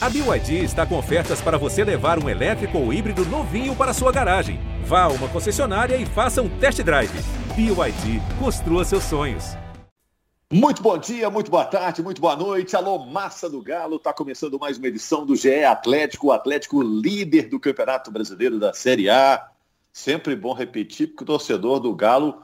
A BYD está com ofertas para você levar um elétrico ou híbrido novinho para sua garagem. Vá a uma concessionária e faça um test drive. BYD, construa seus sonhos. Muito bom dia, muito boa tarde, muito boa noite. Alô, massa do Galo. Está começando mais uma edição do GE Atlético, o Atlético líder do Campeonato Brasileiro da Série A. Sempre bom repetir, porque o torcedor do Galo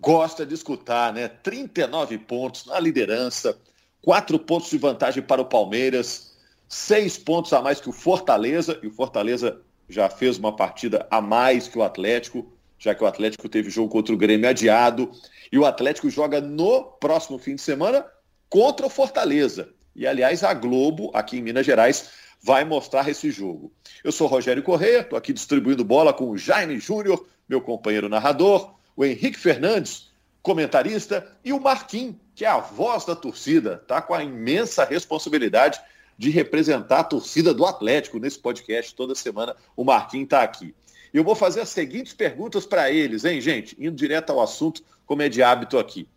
gosta de escutar, né? 39 pontos na liderança, 4 pontos de vantagem para o Palmeiras seis pontos a mais que o Fortaleza, e o Fortaleza já fez uma partida a mais que o Atlético, já que o Atlético teve jogo contra o Grêmio adiado, e o Atlético joga no próximo fim de semana contra o Fortaleza. E, aliás, a Globo, aqui em Minas Gerais, vai mostrar esse jogo. Eu sou Rogério Corrêa, estou aqui distribuindo bola com o Jaime Júnior, meu companheiro narrador, o Henrique Fernandes, comentarista, e o Marquinhos, que é a voz da torcida, tá com a imensa responsabilidade de representar a torcida do Atlético nesse podcast. Toda semana o Marquinhos está aqui. E eu vou fazer as seguintes perguntas para eles, hein, gente? Indo direto ao assunto, como é de hábito aqui.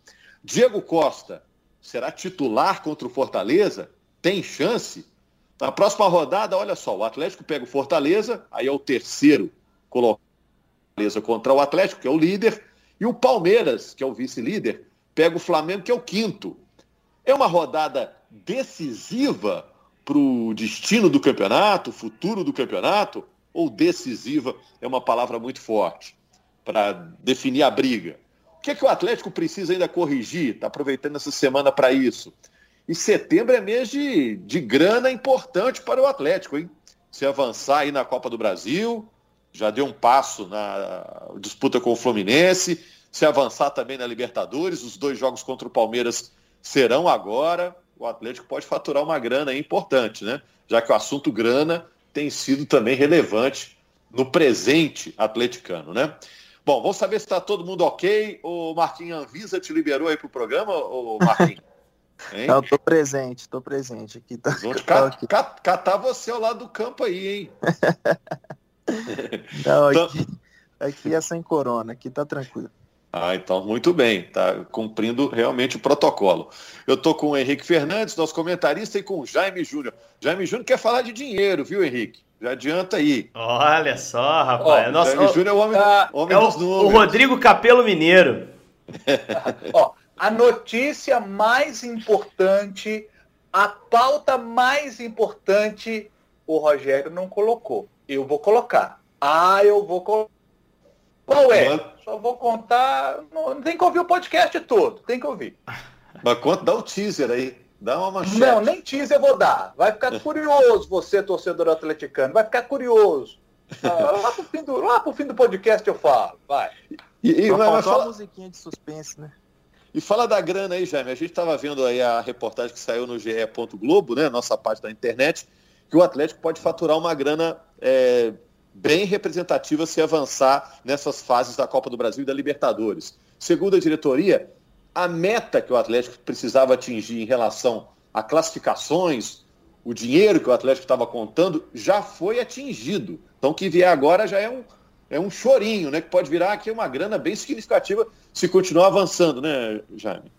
Diego Costa será titular contra o Fortaleza? Tem chance? Na próxima rodada, olha só, o Atlético pega o Fortaleza, aí é o terceiro colocado contra o Atlético, que é o líder, e o Palmeiras, que é o vice-líder, pega o Flamengo, que é o quinto. É uma rodada decisiva para o destino do campeonato, futuro do campeonato, ou decisiva é uma palavra muito forte para definir a briga. O que é que o Atlético precisa ainda corrigir? Está aproveitando essa semana para isso. E setembro é mês de, de grana importante para o Atlético, hein? Se avançar aí na Copa do Brasil, já deu um passo na disputa com o Fluminense, se avançar também na Libertadores, os dois jogos contra o Palmeiras serão agora o Atlético pode faturar uma grana importante, né? Já que o assunto grana tem sido também relevante no presente atleticano, né? Bom, vamos saber se está todo mundo ok. O Marquinhos Anvisa te liberou aí para o programa, o Marquinhos? Não, tô presente, tô presente. Aqui tá, Vamos catar, catar você ao lado do campo aí, hein? Não, aqui, aqui é sem corona, aqui tá tranquilo. Ah, então muito bem, está cumprindo realmente o protocolo. Eu estou com o Henrique Fernandes, nosso comentarista, e com o Jaime Júnior. Jaime Júnior quer falar de dinheiro, viu, Henrique? Já adianta aí. Olha só, rapaz. Ó, Nossa, Jaime Júnior é o homem, ah, homem é dos o, números. O Rodrigo Capelo Mineiro. Ó, a notícia mais importante, a pauta mais importante, o Rogério não colocou. Eu vou colocar. Ah, eu vou colocar. Qual é? Só vou contar. Não, tem que ouvir o podcast todo, tem que ouvir. Mas conta, dá o um teaser aí. Dá uma manchete. Não, nem teaser eu vou dar. Vai ficar curioso você, torcedor atleticano. Vai ficar curioso. Ah, lá, pro fim do, lá pro fim do podcast eu falo. Vai. E, e vai, fala... musiquinha de suspense, né? E fala da grana aí, Jaime. A gente estava vendo aí a reportagem que saiu no GE. Globo, né? Nossa parte da internet, que o Atlético pode faturar uma grana é, bem representativa se avançar nessas fases da Copa do Brasil e da Libertadores. Segundo a diretoria, a meta que o Atlético precisava atingir em relação a classificações, o dinheiro que o Atlético estava contando, já foi atingido. Então, o que vier agora já é um, é um chorinho, né? Que pode virar aqui uma grana bem significativa se continuar avançando, né, Jaime?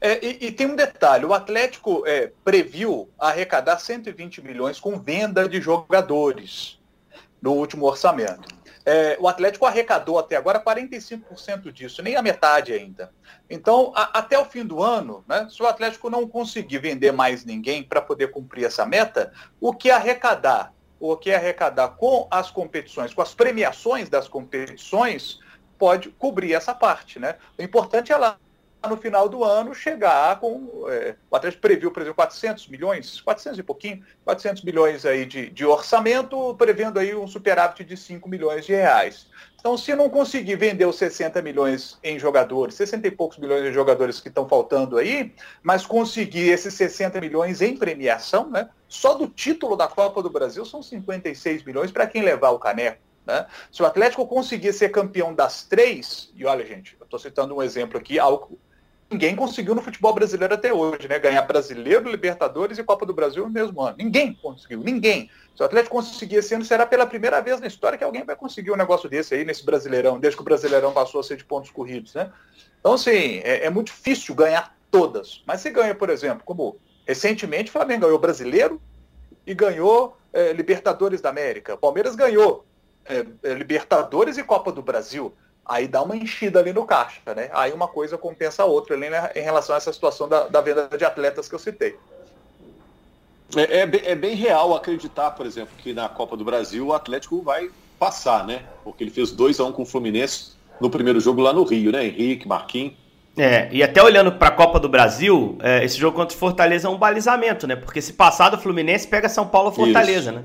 É, e, e, tem um detalhe: o Atlético é, previu arrecadar 120 milhões com venda de jogadores no último orçamento. É, o Atlético arrecadou até agora 45% disso, nem a metade ainda. Então, a, até o fim do ano, né, se o Atlético não conseguir vender mais ninguém para poder cumprir essa meta, o que arrecadar, o que arrecadar com as competições, com as premiações das competições, pode cobrir essa parte. Né? O importante é lá no final do ano chegar com. É, o Atlético previu, por exemplo, 400 milhões, 400 e pouquinho, 400 milhões aí de, de orçamento, prevendo aí um superávit de 5 milhões de reais. Então, se não conseguir vender os 60 milhões em jogadores, 60 e poucos milhões de jogadores que estão faltando aí, mas conseguir esses 60 milhões em premiação, né? Só do título da Copa do Brasil são 56 milhões para quem levar o caneco. Né? Se o Atlético conseguir ser campeão das três, e olha, gente, eu estou citando um exemplo aqui, algo ninguém conseguiu no futebol brasileiro até hoje, né? Ganhar brasileiro, Libertadores e Copa do Brasil no mesmo ano. Ninguém conseguiu, ninguém. Se o Atlético conseguir esse ano, será pela primeira vez na história que alguém vai conseguir um negócio desse aí, nesse Brasileirão, desde que o Brasileirão passou a ser de pontos corridos, né? Então, assim, é, é muito difícil ganhar todas. Mas se ganha, por exemplo, como recentemente o Flamengo ganhou Brasileiro, e ganhou é, Libertadores da América. Palmeiras ganhou é, Libertadores e Copa do Brasil. Aí dá uma enchida ali no caixa, né? Aí uma coisa compensa a outra ali né, em relação a essa situação da, da venda de atletas que eu citei. É, é, é, bem real acreditar, por exemplo, que na Copa do Brasil o Atlético vai passar, né? Porque ele fez 2 a 1 um com o Fluminense no primeiro jogo lá no Rio, né? Henrique, Marquinhos. É, e até olhando para a Copa do Brasil, é, esse jogo contra o Fortaleza é um balizamento, né? Porque se passar do Fluminense, pega São Paulo Fortaleza, Isso. né?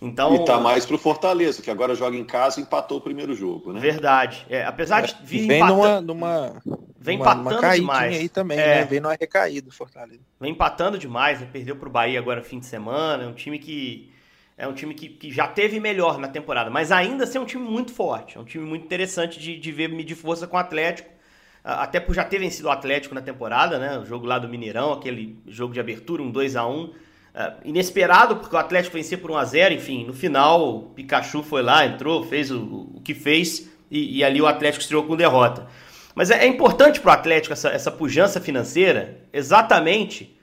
Então, e tá mais pro Fortaleza, que agora joga em casa e empatou o primeiro jogo, né? Verdade. É, apesar de vir vem empatando, numa, numa vem empatando numa demais aí também, é, né? Vem numa recaída Fortaleza. Vem empatando demais, né? Perdeu pro Bahia agora fim de semana, é um time que é um time que, que já teve melhor na temporada, mas ainda assim é um time muito forte, é um time muito interessante de, de ver medir força com o Atlético, até por já ter vencido o Atlético na temporada, né? O jogo lá do Mineirão, aquele jogo de abertura, um 2 a 1 Uh, inesperado, porque o Atlético venceu por 1 a 0 enfim, no final o Pikachu foi lá, entrou, fez o, o que fez e, e, ali o Atlético estreou com derrota. Mas é, é importante para o Atlético essa, essa pujança financeira, exatamente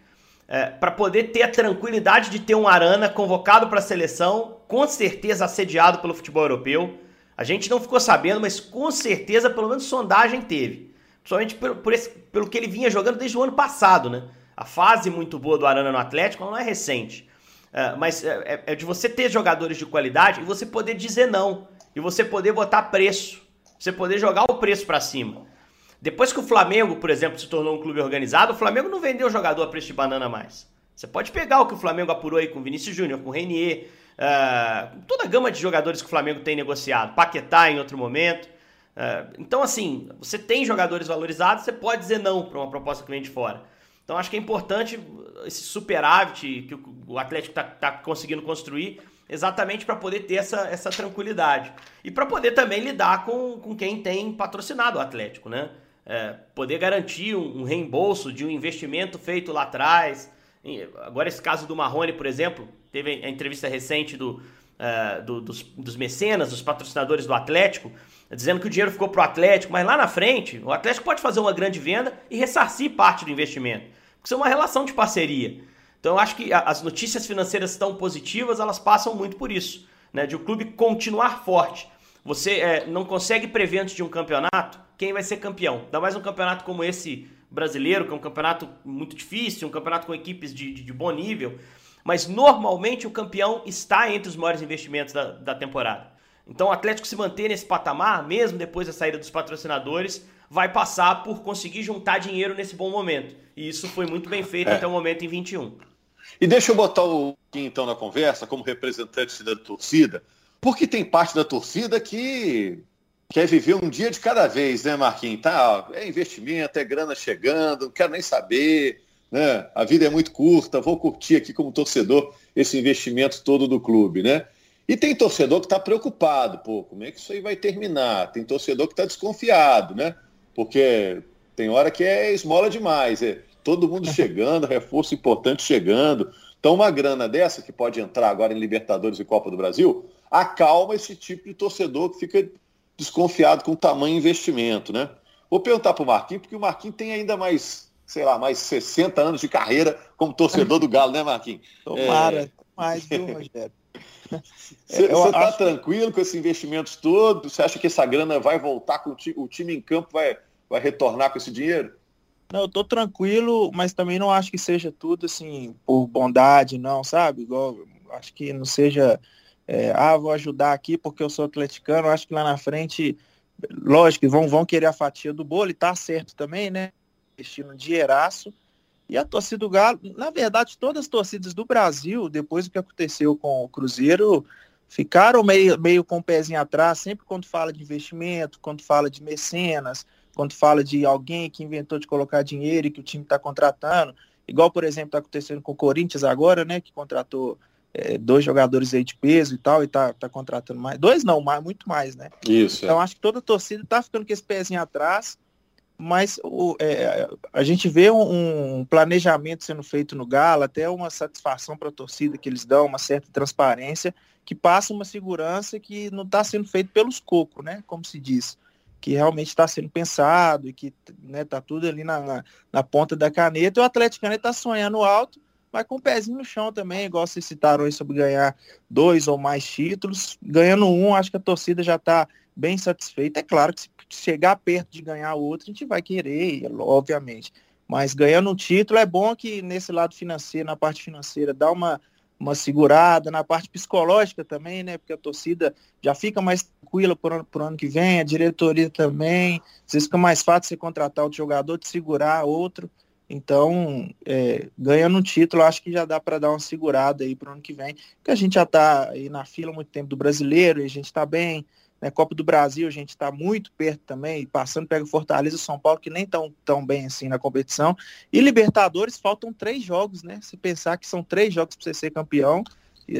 é, para poder ter a tranquilidade de ter um Arana convocado para a seleção, com certeza assediado pelo futebol europeu. A gente não ficou sabendo, mas com certeza, pelo menos sondagem teve. Principalmente por esse, pelo que ele vinha jogando desde o ano passado, né? A fase muito boa do Arana no Atlético não é recente. Uh, mas é, é, é, de você ter jogadores de qualidade e você poder dizer não. E você poder botar preço. Você poder jogar o preço para cima. Depois que o Flamengo, por exemplo, se tornou um clube organizado, o Flamengo não vendeu jogador a preço de banana mais. Você pode pegar o que o Flamengo apurou aí com Vinícius Júnior, com Renier, uh, toda a gama de jogadores que o Flamengo tem negociado. Paquetá em outro momento. Uh, então, assim, você tem jogadores valorizados, você pode dizer não para uma proposta que vem de fora. Então acho que é importante esse superávit que o Atlético está tá conseguindo construir exatamente para poder ter essa, essa tranquilidade. E para poder também lidar com, com quem tem patrocinado o Atlético, né? É, poder garantir um, um, reembolso de um investimento feito lá atrás. Agora esse caso do Marrone, por exemplo, teve a entrevista recente do, uh, do dos, dos mecenas, dos patrocinadores do Atlético, dizendo que o dinheiro ficou para o Atlético, mas lá na frente o Atlético pode fazer uma grande venda e ressarcir parte do investimento. Porque isso é uma relação de parceria. Então eu acho que as notícias financeiras tão positivas, elas passam muito por isso, né? De o clube continuar forte. Você é, não consegue prever antes de um campeonato quem vai ser campeão. Ainda mais um campeonato como esse brasileiro, que é um campeonato muito difícil, um campeonato com equipes de, de, de bom nível. Mas normalmente o campeão está entre os maiores investimentos da, da temporada. Então o Atlético se manter nesse patamar, mesmo depois da saída dos patrocinadores, vai passar por conseguir juntar dinheiro nesse bom momento. E isso foi muito bem feito é. até o momento em 21. E deixa eu botar o Kim então na conversa, como representante da torcida, porque tem parte da torcida que quer viver um dia de cada vez, né, Marquinhos? Tá, é investimento, é grana chegando, não quero nem saber, né? A vida é muito curta, vou curtir aqui como torcedor esse investimento todo do clube, né? E tem torcedor que está preocupado, pô, como é que isso aí vai terminar? Tem torcedor que está desconfiado, né? Porque tem hora que é esmola demais, é todo mundo chegando, reforço importante chegando. Então, uma grana dessa, que pode entrar agora em Libertadores e Copa do Brasil, acalma esse tipo de torcedor que fica desconfiado com o tamanho investimento, né? Vou perguntar para o Marquinhos, porque o Marquinhos tem ainda mais, sei lá, mais 60 anos de carreira como torcedor do Galo, né, Marquinhos? Tomara, é... mais, viu, Rogério? Você está acho... tranquilo com esses investimentos todos? Você acha que essa grana vai voltar com o time, o time em campo, vai, vai retornar com esse dinheiro? Não, eu tô tranquilo, mas também não acho que seja tudo assim por bondade, não, sabe? Igual, acho que não seja, é, ah, vou ajudar aqui porque eu sou atleticano. Acho que lá na frente, lógico, vão, vão querer a fatia do bolo e tá certo também, né? Investindo um dinheiraço. E a torcida do Galo, na verdade, todas as torcidas do Brasil, depois do que aconteceu com o Cruzeiro, ficaram meio, meio com o pezinho atrás, sempre quando fala de investimento, quando fala de mecenas, quando fala de alguém que inventou de colocar dinheiro e que o time está contratando, igual, por exemplo, está acontecendo com o Corinthians agora, né, que contratou é, dois jogadores aí de peso e tal, e tá, tá contratando mais. Dois não, mais, muito mais, né? Isso. Então é. acho que toda a torcida tá ficando com esse pezinho atrás mas o, é, a gente vê um, um, planejamento sendo feito no Galo, até uma satisfação para a torcida que eles dão, uma certa transparência, que passa uma segurança que não está sendo feito pelos cocos, né? Como se diz. Que realmente está sendo pensado e que está né, tá tudo ali na, na, na, ponta da caneta. E o Atlético está sonhando alto, mas com o pezinho no chão também, igual vocês citaram aí sobre ganhar dois ou mais títulos. Ganhando um, acho que a torcida já está bem satisfeita. É claro que se chegar perto de ganhar outro, a gente vai querer, obviamente. Mas ganhando um título é bom que nesse lado financeiro, na parte financeira, dá uma, uma segurada, na parte psicológica também, né? Porque a torcida já fica mais tranquila por ano, por ano que vem, a diretoria também. Às vezes fica mais fácil você contratar outro jogador, de segurar outro. Então, é, ganhando um título, acho que já dá para dar uma segurada aí para o ano que vem, porque a gente já está aí na fila há muito tempo do brasileiro e a gente está bem, né? Copa do Brasil, a gente está muito perto também, passando, pega o Fortaleza e São Paulo, que nem tão tão bem assim na competição. E Libertadores, faltam três jogos, né? Se pensar que são três jogos para você ser campeão,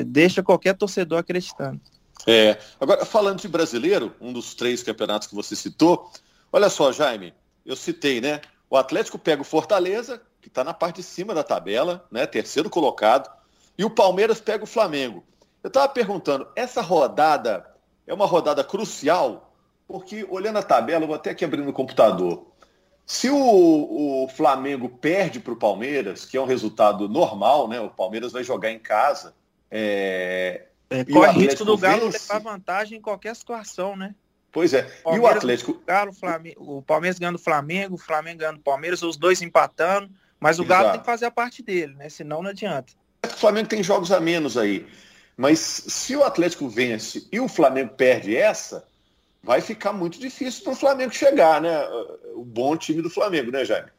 deixa qualquer torcedor acreditando. É, agora, falando de brasileiro, um dos três campeonatos que você citou, olha só, Jaime, eu citei, né? O Atlético pega o Fortaleza, que está na parte de cima da tabela, né? Terceiro colocado, e o Palmeiras pega o Flamengo. Eu estava perguntando, essa rodada é uma rodada crucial, porque olhando a tabela, eu vou até aqui abrir no computador. Se o, o Flamengo perde para o Palmeiras, que é um resultado normal, né? O Palmeiras vai jogar em casa. É, é corre risco do Galo vence. levar vantagem em qualquer situação, né? Pois é. e o Atlético. O, Galo, Flamengo, o Palmeiras ganhando o Flamengo, o Flamengo ganhando o Palmeiras, os dois empatando. Mas o Exato. Galo tem que fazer a parte dele, né? Senão não adianta. O Flamengo tem jogos a menos aí. Mas se o Atlético vence e o Flamengo perde essa, vai ficar muito difícil para o Flamengo chegar, né? O bom time do Flamengo, né, Jaime?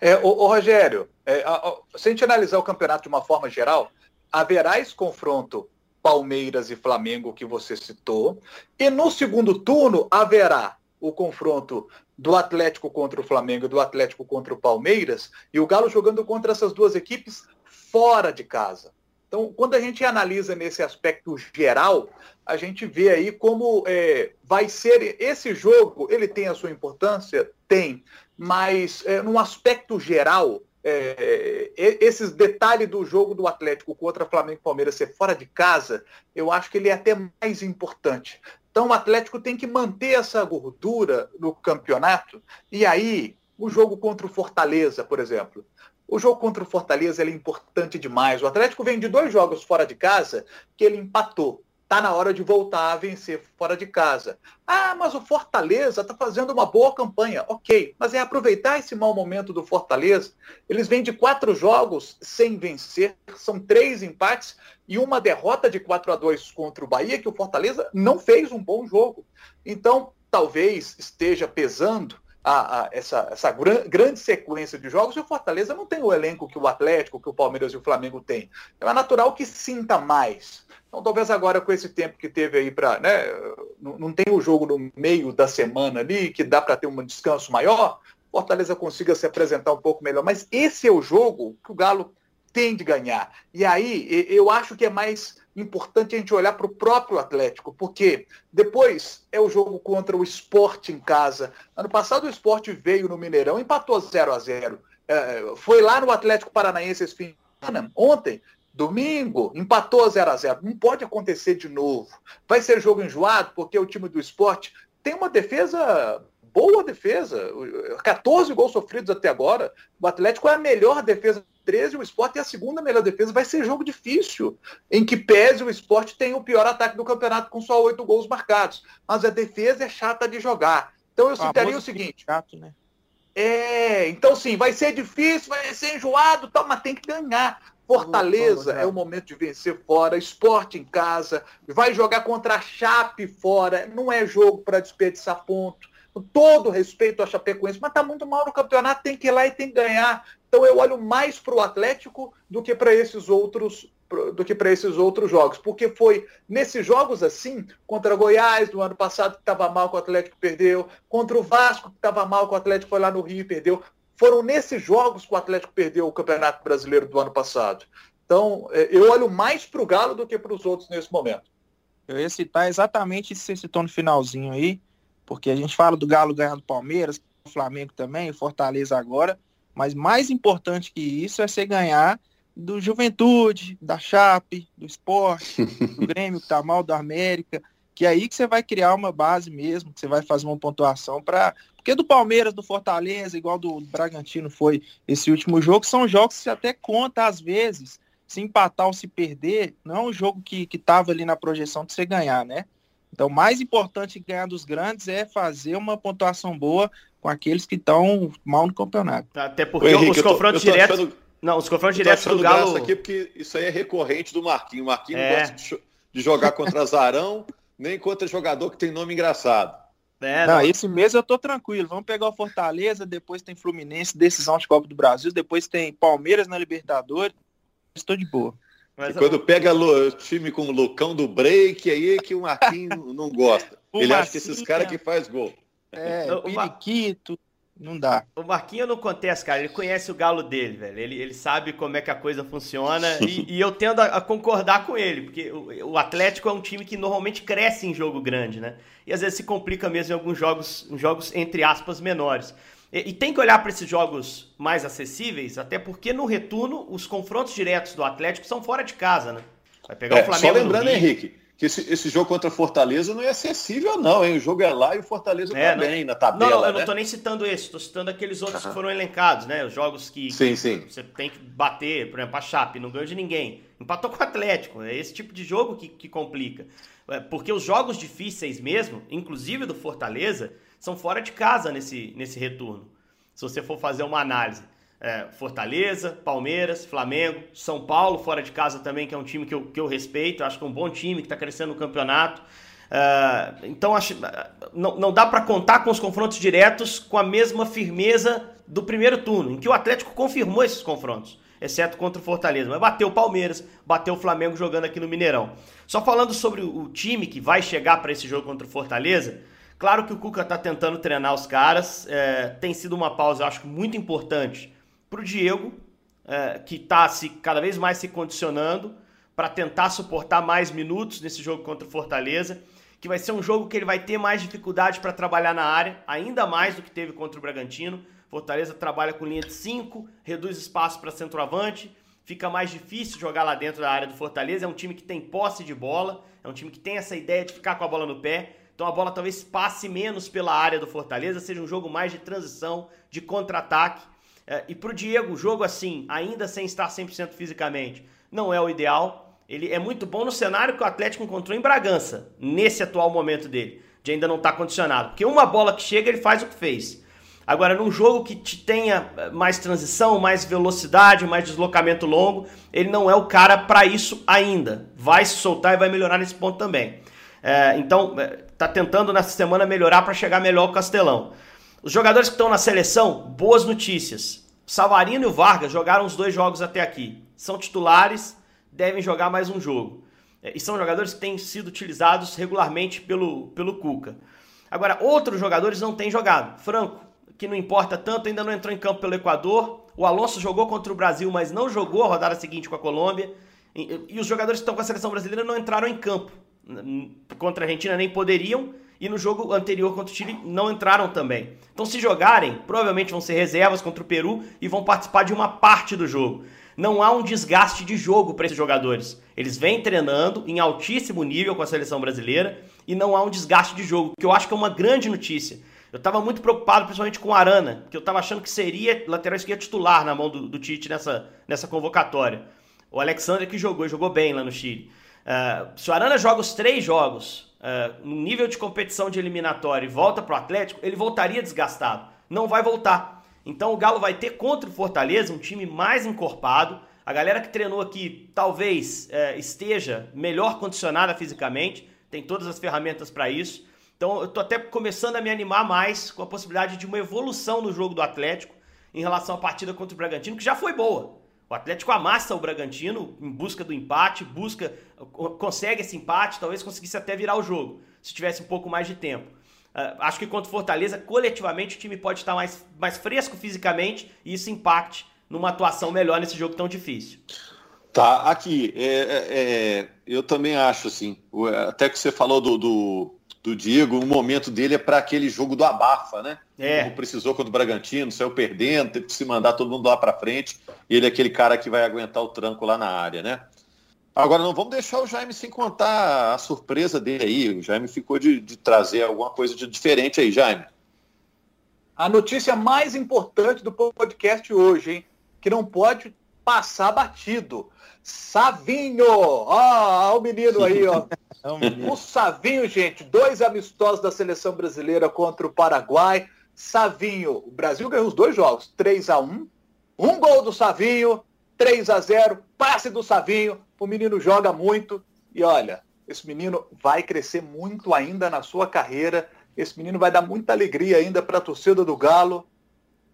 É, o, Rogério, é, a, a, se a gente analisar o campeonato de uma forma geral, haverá esse confronto Palmeiras e Flamengo que você citou, e no segundo turno haverá o confronto do Atlético contra o Flamengo e do Atlético contra o Palmeiras, e o Galo jogando contra essas duas equipes fora de casa. Então, quando a gente analisa nesse aspecto geral, a gente vê aí como é, vai ser esse jogo. Ele tem a sua importância, tem, mas é, num aspecto geral, é, esses detalhes do jogo do Atlético contra Flamengo e Palmeiras ser fora de casa, eu acho que ele é até mais importante. Então, o Atlético tem que manter essa gordura no campeonato. E aí, o jogo contra o Fortaleza, por exemplo. O jogo contra o Fortaleza é importante demais. O Atlético vem de dois jogos fora de casa que ele empatou. Está na hora de voltar a vencer fora de casa. Ah, mas o Fortaleza está fazendo uma boa campanha. Ok, mas é aproveitar esse mau momento do Fortaleza. Eles vêm de quatro jogos sem vencer, são três empates e uma derrota de 4 a 2 contra o Bahia, que o Fortaleza não fez um bom jogo. Então, talvez esteja pesando a, a, essa, essa gran, grande sequência de jogos e o Fortaleza não tem o elenco que o Atlético, que o Palmeiras e o Flamengo têm. Então é natural que sinta mais. Então talvez agora com esse tempo que teve aí para, né, não, não tem o jogo no meio da semana ali que dá para ter um descanso maior, Fortaleza consiga se apresentar um pouco melhor. Mas esse é o jogo que o Galo tem de ganhar. E aí eu acho que é mais importante a gente olhar para o próprio Atlético, porque depois é o jogo contra o esporte em casa. Ano passado o esporte veio no Mineirão, empatou 0 a 0 é, Foi lá no Atlético Paranaense esse fim de semana, ontem, domingo, empatou 0 a 0 Não pode acontecer de novo. Vai ser jogo enjoado, porque o time do esporte tem uma defesa boa defesa, 14 gols sofridos até agora. O Atlético é a melhor defesa 13, o esporte é a segunda melhor defesa. Vai ser jogo difícil, em que pese o esporte tem o pior ataque do campeonato com só oito gols marcados. Mas a defesa é chata de jogar. Então eu citaria o seguinte. Chato, né? É, então sim, vai ser difícil, vai ser enjoado, tal, mas tem que ganhar. Fortaleza é o momento de vencer fora, esporte em casa, vai jogar contra a Chape fora, não é jogo para desperdiçar ponto. Com todo respeito a Chapecoense, mas está muito mal no campeonato, tem que ir lá e tem que ganhar. Então eu olho mais para o Atlético do que para esses outros do que para esses outros jogos, porque foi nesses jogos assim, contra Goiás no ano passado que estava mal que o Atlético perdeu, contra o Vasco que estava mal que o Atlético foi lá no Rio e perdeu. Foram nesses jogos que o Atlético perdeu o Campeonato Brasileiro do ano passado. Então, é, eu olho mais para o Galo do que para os outros nesse momento. Eu ia citar exatamente isso que você citou no finalzinho aí, porque a gente fala do Galo ganhando Palmeiras, o Flamengo também, Fortaleza agora, mas mais importante que isso é você ganhar do Juventude, da Chape, do Esporte, do Grêmio que tá mal, do América, que é aí que você vai criar uma base mesmo, que você vai fazer uma pontuação para Porque do Palmeiras, do Fortaleza, igual do Bragantino foi esse último jogo, são jogos que até conta às vezes, se empatar ou se perder, não é um jogo que estava ali na projeção de você ganhar, né? Então, o mais importante ganhar dos grandes é fazer uma pontuação boa com aqueles que estão mal no campeonato. Até porque Henrique, os confrontos diretos. Achando... Não, os confrontos diretos do Galo. aqui porque isso aí é recorrente do Marquinhos. O Marquinhos é. não gosta de jogar contra Zarão, nem contra jogador que tem nome engraçado. É, não, não, esse mês eu tô tranquilo. Vamos pegar o Fortaleza, depois tem Fluminense, decisão de Copa do Brasil, depois tem Palmeiras na Libertadores. Estou de boa. Mas, quando pega o time com o Lucão do break, aí é que o Marquinhos não gosta. Ele acha que esses caras que faz gol. É, o periquito, não dá. O Marquinhos não acontece, cara. Ele conhece o galo dele, velho. Ele, ele sabe como é que a coisa funciona. e, e, eu tendo a, a, concordar com ele, porque o, o, Atlético é um time que normalmente cresce em jogo grande, né? E às vezes se complica mesmo em alguns jogos, em jogos entre aspas, menores. E, e tem que olhar para esses jogos mais acessíveis, até porque no retorno os confrontos diretos do Atlético são fora de casa, né? Vai pegar é, o Flamengo. Só lembrando, Henrique, que esse, esse, jogo contra Fortaleza não é acessível, não, hein? O jogo é lá e o Fortaleza é, tá bem na tabela. Não, eu né? não tô nem citando esse, tô citando aqueles outros que foram elencados, né? Os jogos que, sim, sim. você tem que bater, por exemplo, a Chape, não ganhou de ninguém. Empatou com o Atlético. É esse tipo de jogo que, que complica. É, porque os jogos difíceis mesmo, inclusive do Fortaleza, são fora de casa nesse, nesse retorno. Se você for fazer uma análise é, Fortaleza, Palmeiras, Flamengo, São Paulo, fora de casa também, que é um time que eu, que eu respeito, acho que é um bom time que está crescendo no campeonato. Uh, então acho, não, não dá para contar com os confrontos diretos com a mesma firmeza do primeiro turno, em que o Atlético confirmou esses confrontos, exceto contra o Fortaleza. Mas bateu o Palmeiras, bateu o Flamengo jogando aqui no Mineirão. Só falando sobre o time que vai chegar para esse jogo contra o Fortaleza, claro que o Cuca está tentando treinar os caras, é, tem sido uma pausa, eu acho, muito importante para o Diego, é, que está cada vez mais se condicionando para tentar suportar mais minutos nesse jogo contra o Fortaleza, que vai ser um jogo que ele vai ter mais dificuldade para trabalhar na área, ainda mais do que teve contra o Bragantino. Fortaleza trabalha com linha de 5, reduz espaço para centroavante, fica mais difícil jogar lá dentro da área do Fortaleza. É um time que tem posse de bola, é um time que tem essa ideia de ficar com a bola no pé. Então a bola talvez passe menos pela área do Fortaleza, seja um jogo mais de transição, de contra-ataque. É, e para o Diego, jogo assim, ainda sem estar 100% fisicamente, não é o ideal. Ele é muito bom no cenário que o Atlético encontrou em Bragança, nesse atual momento dele, de ainda não estar tá condicionado. Porque uma bola que chega, ele faz o que fez. Agora, num jogo que te tenha é, mais transição, mais velocidade, mais deslocamento longo, ele não é o cara para isso ainda. Vai se soltar e vai melhorar nesse ponto também. É, então, é, tá tentando nessa semana melhorar para chegar melhor ao Castelão. Os jogadores que estão na seleção, boas notícias. Savarino e o Vargas jogaram os dois jogos até aqui. São titulares, devem jogar mais um jogo. É, e são jogadores que têm sido utilizados regularmente pelo, pelo Cuca. Agora, outros jogadores não têm jogado. Franco, que não importa tanto, ainda não entrou em campo pelo Equador. O Alonso jogou contra o Brasil, mas não jogou a rodada seguinte com a Colômbia. E, e os jogadores que estão com a seleção brasileira não entraram em campo. Contra a Argentina nem poderiam e no jogo anterior contra o Chile não entraram também. Então, se jogarem, provavelmente vão ser reservas contra o Peru e vão participar de uma parte do jogo. Não há um desgaste de jogo para esses jogadores. Eles vêm treinando em altíssimo nível com a seleção brasileira e não há um desgaste de jogo, que eu acho que é uma grande notícia. Eu estava muito preocupado, principalmente com o Arana, que eu estava achando que seria lateral esquerdo titular na mão do, do Tite nessa, nessa convocatória. O Alexandre que jogou, jogou bem lá no Chile. Uh, se o Arana joga os três jogos uh, no nível de competição de eliminatório e volta para o Atlético, ele voltaria desgastado. Não vai voltar. Então o Galo vai ter contra o Fortaleza um time mais encorpado. A galera que treinou aqui talvez uh, esteja melhor condicionada fisicamente, tem todas as ferramentas para isso. Então eu estou até começando a me animar mais com a possibilidade de uma evolução no jogo do Atlético em relação à partida contra o Bragantino, que já foi boa. O Atlético amassa o Bragantino em busca do empate, busca, consegue esse empate, talvez conseguisse até virar o jogo, se tivesse um pouco mais de tempo. Uh, acho que contra o Fortaleza, coletivamente, o time pode estar mais, mais fresco fisicamente e isso impacte numa atuação melhor nesse jogo tão difícil. Tá, aqui, é, é, é eu também acho assim, até que você falou do, do do Diego, o momento dele é para aquele jogo do abafa, né? É. Como precisou contra o Bragantino, saiu perdendo, teve que se mandar todo mundo lá para frente. Ele é aquele cara que vai aguentar o tranco lá na área, né? Agora não vamos deixar o Jaime sem contar a surpresa dele aí. O Jaime ficou de, de trazer alguma coisa de diferente aí, Jaime. a notícia mais importante do podcast hoje, hein? Que não pode passar batido. Savinho! Ó, oh, o menino aí, ó. É o Savinho, gente, dois amistosos da seleção brasileira contra o Paraguai. Savinho, o Brasil ganhou os dois jogos, 3 a 1 Um gol do Savinho, 3 a 0 passe do Savinho. O menino joga muito e olha, esse menino vai crescer muito ainda na sua carreira. Esse menino vai dar muita alegria ainda para a torcida do Galo.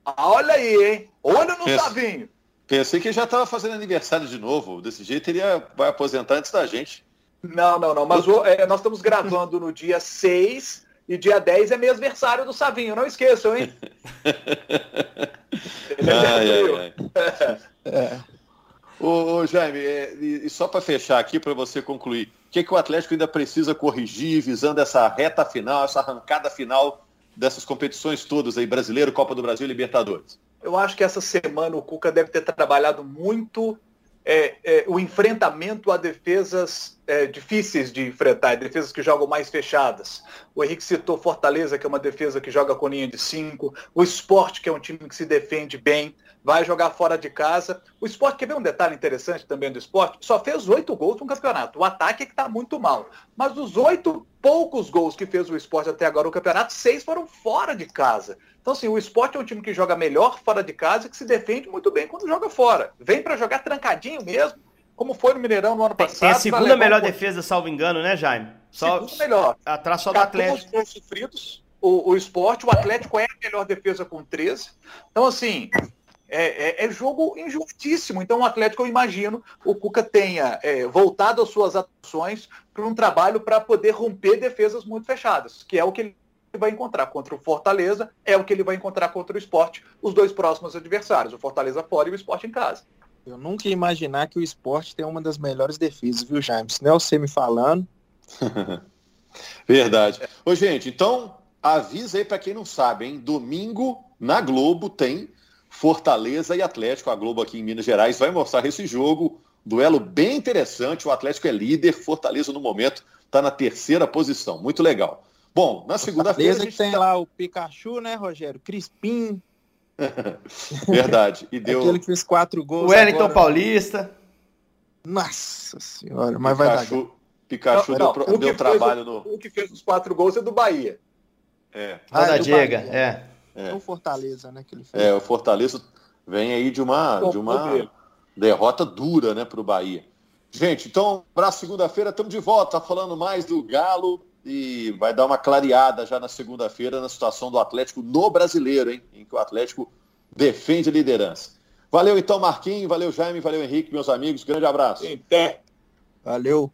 Ah, olha aí, hein? Olha no Savinho. Pensei que já estava fazendo aniversário de novo. Desse jeito ele ia, vai aposentar antes da gente. Não, não, não. Mas o, é, nós estamos gravando no dia 6 e dia 10 é meu aniversário do Savinho. Não esqueçam, hein? ai, ai, ai. é. Ô, ô Jaime, é, e só para fechar aqui, para você concluir, o que, que o Atlético ainda precisa corrigir visando essa reta final, essa arrancada final dessas competições todas aí, Brasileiro, Copa do Brasil e Libertadores? Eu acho que essa semana o Cuca deve ter trabalhado muito é, é, o enfrentamento a defesas é, difíceis de enfrentar, defesas que jogam mais fechadas. O Henrique citou Fortaleza, que é uma defesa que joga com linha de cinco, o Esporte, que é um time que se defende bem vai jogar fora de casa. O esporte, quer ver um detalhe interessante também do esporte? Só fez oito gols no campeonato. O ataque é que está muito mal. Mas dos oito poucos gols que fez o esporte até agora no campeonato, seis foram fora de casa. Então, assim, o esporte é um time que joga melhor fora de casa e que se defende muito bem quando joga fora. Vem para jogar trancadinho mesmo, como foi no Mineirão no ano passado. Tem a segunda melhor defesa, salvo engano, né, Jaime? Só segunda melhor. Atrás só do Atlético. Gols sofridos. O, o esporte, o Atlético é a melhor defesa com 13. Então, assim, é, é, é, jogo injustíssimo. Então, o Atlético, eu imagino, o Cuca tenha é, voltado as suas ações para um trabalho para poder romper defesas muito fechadas, que é o que ele vai encontrar contra o Fortaleza, é o que ele vai encontrar contra o esporte, os dois próximos adversários, o Fortaleza fora e o esporte em casa. Eu nunca ia imaginar que o esporte tem uma das melhores defesas, viu, Jaime? Se não é você me falando. Verdade. Ô, gente, então avisa aí para quem não sabe, hein? Domingo na Globo tem Fortaleza e Atlético. A Globo aqui em Minas Gerais vai mostrar esse jogo. Duelo bem interessante. O Atlético é líder, Fortaleza no momento está na terceira posição. Muito legal. Bom, na segunda-feira. Que tem tá... lá o Pikachu, né, Rogério? Crispim. Verdade. E deu... Aquele que fez quatro gols. O Wellington agora... Paulista. Nossa senhora, mas Pikachu, vai dar. Pikachu não, deu, não, deu trabalho o, no. O que fez os quatro gols é do Bahia. É. Ah, da é Diega, é. É. O Fortaleza, né? Que ele fez. É, o Fortaleza vem aí de uma, de uma derrota dura, né, para o Bahia. Gente, então, para segunda-feira, estamos de volta, falando mais do Galo e vai dar uma clareada já na segunda-feira na situação do Atlético no brasileiro, hein? Em que o Atlético defende a liderança. Valeu então, Marquinhos, valeu, Jaime, valeu, Henrique, meus amigos. Grande abraço. Até. Valeu.